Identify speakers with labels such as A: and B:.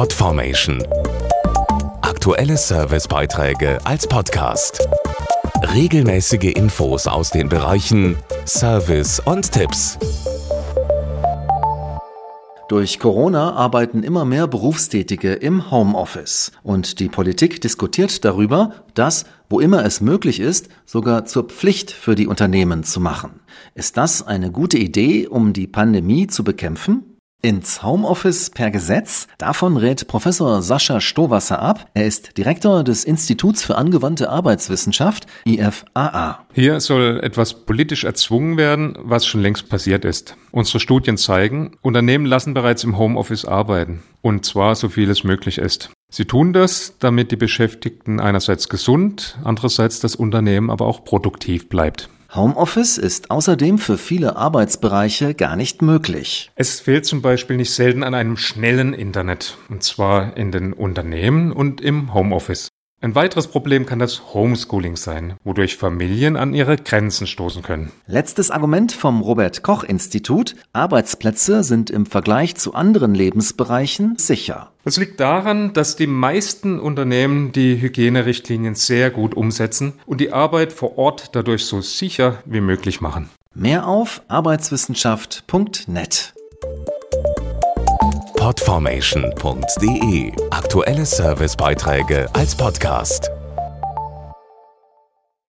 A: Podformation. Aktuelle Servicebeiträge als Podcast. Regelmäßige Infos aus den Bereichen Service und Tipps.
B: Durch Corona arbeiten immer mehr Berufstätige im Homeoffice. Und die Politik diskutiert darüber, das, wo immer es möglich ist, sogar zur Pflicht für die Unternehmen zu machen. Ist das eine gute Idee, um die Pandemie zu bekämpfen? Ins Homeoffice per Gesetz? Davon rät Professor Sascha Stowasser ab. Er ist Direktor des Instituts für angewandte Arbeitswissenschaft, IFAA.
C: Hier soll etwas politisch erzwungen werden, was schon längst passiert ist. Unsere Studien zeigen, Unternehmen lassen bereits im Homeoffice arbeiten. Und zwar so viel es möglich ist. Sie tun das, damit die Beschäftigten einerseits gesund, andererseits das Unternehmen aber auch produktiv bleibt.
B: Homeoffice ist außerdem für viele Arbeitsbereiche gar nicht möglich.
C: Es fehlt zum Beispiel nicht selten an einem schnellen Internet, und zwar in den Unternehmen und im Homeoffice. Ein weiteres Problem kann das Homeschooling sein, wodurch Familien an ihre Grenzen stoßen können.
B: Letztes Argument vom Robert Koch Institut. Arbeitsplätze sind im Vergleich zu anderen Lebensbereichen sicher.
C: Das liegt daran, dass die meisten Unternehmen die Hygienerichtlinien sehr gut umsetzen und die Arbeit vor Ort dadurch so sicher wie möglich machen.
B: Mehr auf arbeitswissenschaft.net.
A: Podformation.de Aktuelle Servicebeiträge als Podcast.